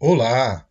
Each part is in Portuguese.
Olá,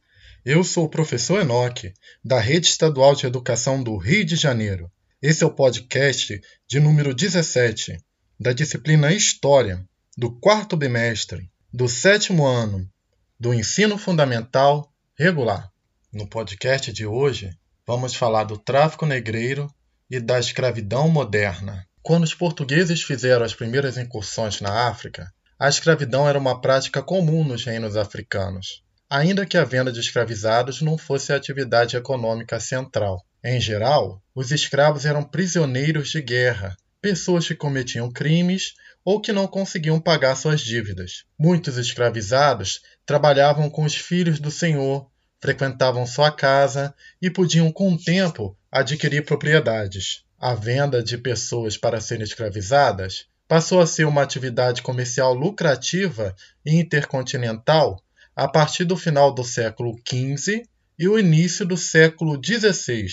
eu sou o professor Enoque, da Rede Estadual de Educação do Rio de Janeiro. Esse é o podcast de número 17, da disciplina História, do quarto bimestre, do sétimo ano, do ensino fundamental regular. No podcast de hoje, vamos falar do tráfico negreiro e da escravidão moderna. Quando os portugueses fizeram as primeiras incursões na África, a escravidão era uma prática comum nos reinos africanos ainda que a venda de escravizados não fosse a atividade econômica central. Em geral, os escravos eram prisioneiros de guerra, pessoas que cometiam crimes ou que não conseguiam pagar suas dívidas. Muitos escravizados trabalhavam com os filhos do senhor, frequentavam sua casa e podiam, com o tempo, adquirir propriedades. A venda de pessoas para serem escravizadas passou a ser uma atividade comercial lucrativa e intercontinental a partir do final do século XV e o início do século XVI,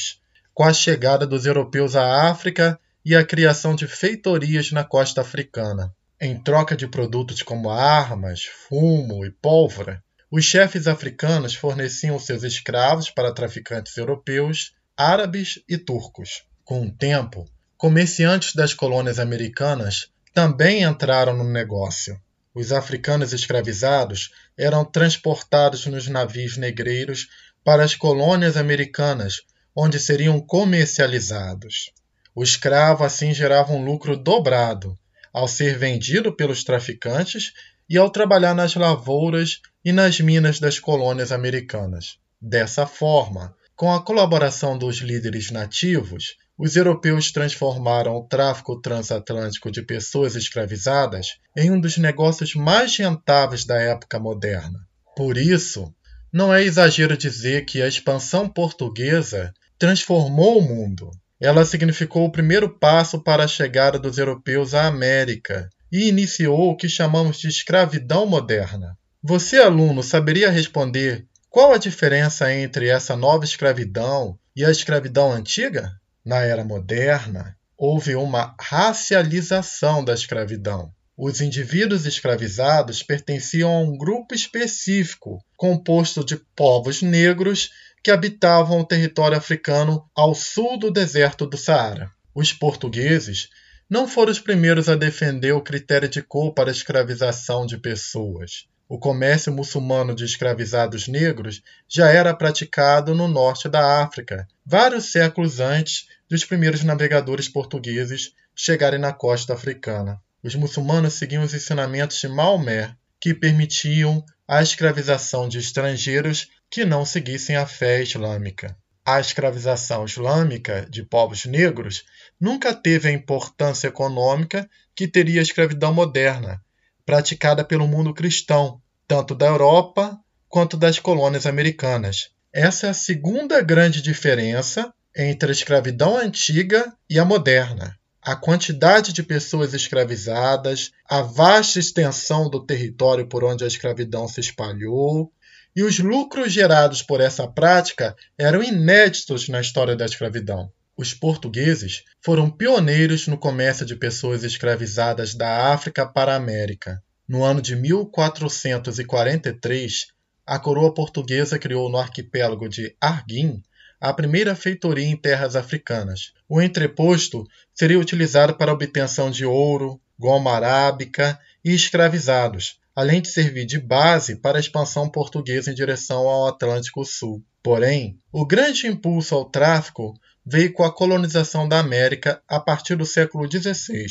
com a chegada dos europeus à África e a criação de feitorias na costa africana. Em troca de produtos como armas, fumo e pólvora, os chefes africanos forneciam seus escravos para traficantes europeus, árabes e turcos. Com o tempo, comerciantes das colônias americanas também entraram no negócio. Os africanos escravizados eram transportados nos navios negreiros para as colônias americanas, onde seriam comercializados. O escravo assim gerava um lucro dobrado ao ser vendido pelos traficantes e ao trabalhar nas lavouras e nas minas das colônias americanas. Dessa forma, com a colaboração dos líderes nativos, os europeus transformaram o tráfico transatlântico de pessoas escravizadas em um dos negócios mais rentáveis da época moderna. Por isso, não é exagero dizer que a expansão portuguesa transformou o mundo. Ela significou o primeiro passo para a chegada dos europeus à América e iniciou o que chamamos de escravidão moderna. Você, aluno, saberia responder qual a diferença entre essa nova escravidão e a escravidão antiga? Na era moderna, houve uma racialização da escravidão. Os indivíduos escravizados pertenciam a um grupo específico, composto de povos negros que habitavam o território africano ao sul do deserto do Saara. Os portugueses não foram os primeiros a defender o critério de cor para a escravização de pessoas. O comércio muçulmano de escravizados negros já era praticado no norte da África, vários séculos antes dos primeiros navegadores portugueses chegarem na costa africana. Os muçulmanos seguiam os ensinamentos de Maomé, que permitiam a escravização de estrangeiros que não seguissem a fé islâmica. A escravização islâmica de povos negros nunca teve a importância econômica que teria a escravidão moderna, praticada pelo mundo cristão, tanto da Europa quanto das colônias americanas. Essa é a segunda grande diferença entre a escravidão antiga e a moderna. A quantidade de pessoas escravizadas, a vasta extensão do território por onde a escravidão se espalhou, e os lucros gerados por essa prática eram inéditos na história da escravidão. Os portugueses foram pioneiros no comércio de pessoas escravizadas da África para a América. No ano de 1443, a coroa portuguesa criou no arquipélago de Arguim a primeira feitoria em terras africanas. O entreposto seria utilizado para a obtenção de ouro, goma arábica e escravizados, além de servir de base para a expansão portuguesa em direção ao Atlântico Sul. Porém, o grande impulso ao tráfico veio com a colonização da América a partir do século XVI.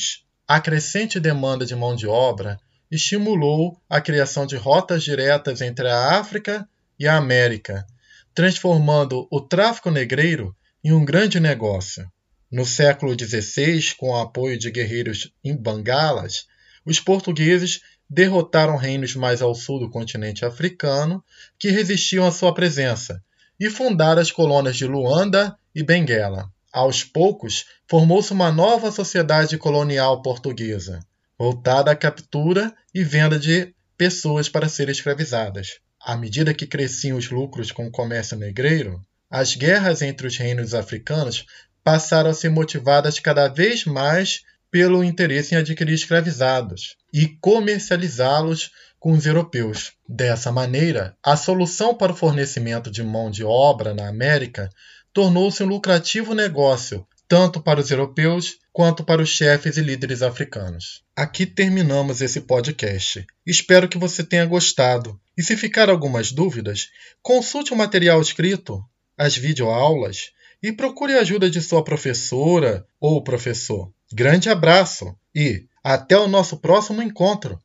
A crescente demanda de mão de obra estimulou a criação de rotas diretas entre a África e a América, transformando o tráfico negreiro em um grande negócio. No século XVI, com o apoio de guerreiros em Bangalas, os portugueses derrotaram reinos mais ao sul do continente africano que resistiam à sua presença e fundaram as colônias de Luanda e Benguela. Aos poucos, formou-se uma nova sociedade colonial portuguesa, voltada à captura e venda de pessoas para serem escravizadas. À medida que cresciam os lucros com o comércio negreiro, as guerras entre os reinos africanos passaram a ser motivadas cada vez mais pelo interesse em adquirir escravizados e comercializá-los com os europeus. Dessa maneira, a solução para o fornecimento de mão de obra na América tornou-se um lucrativo negócio, tanto para os europeus quanto para os chefes e líderes africanos. Aqui terminamos esse podcast. Espero que você tenha gostado. E se ficar algumas dúvidas, consulte o material escrito, as videoaulas e procure a ajuda de sua professora ou professor. Grande abraço e até o nosso próximo encontro!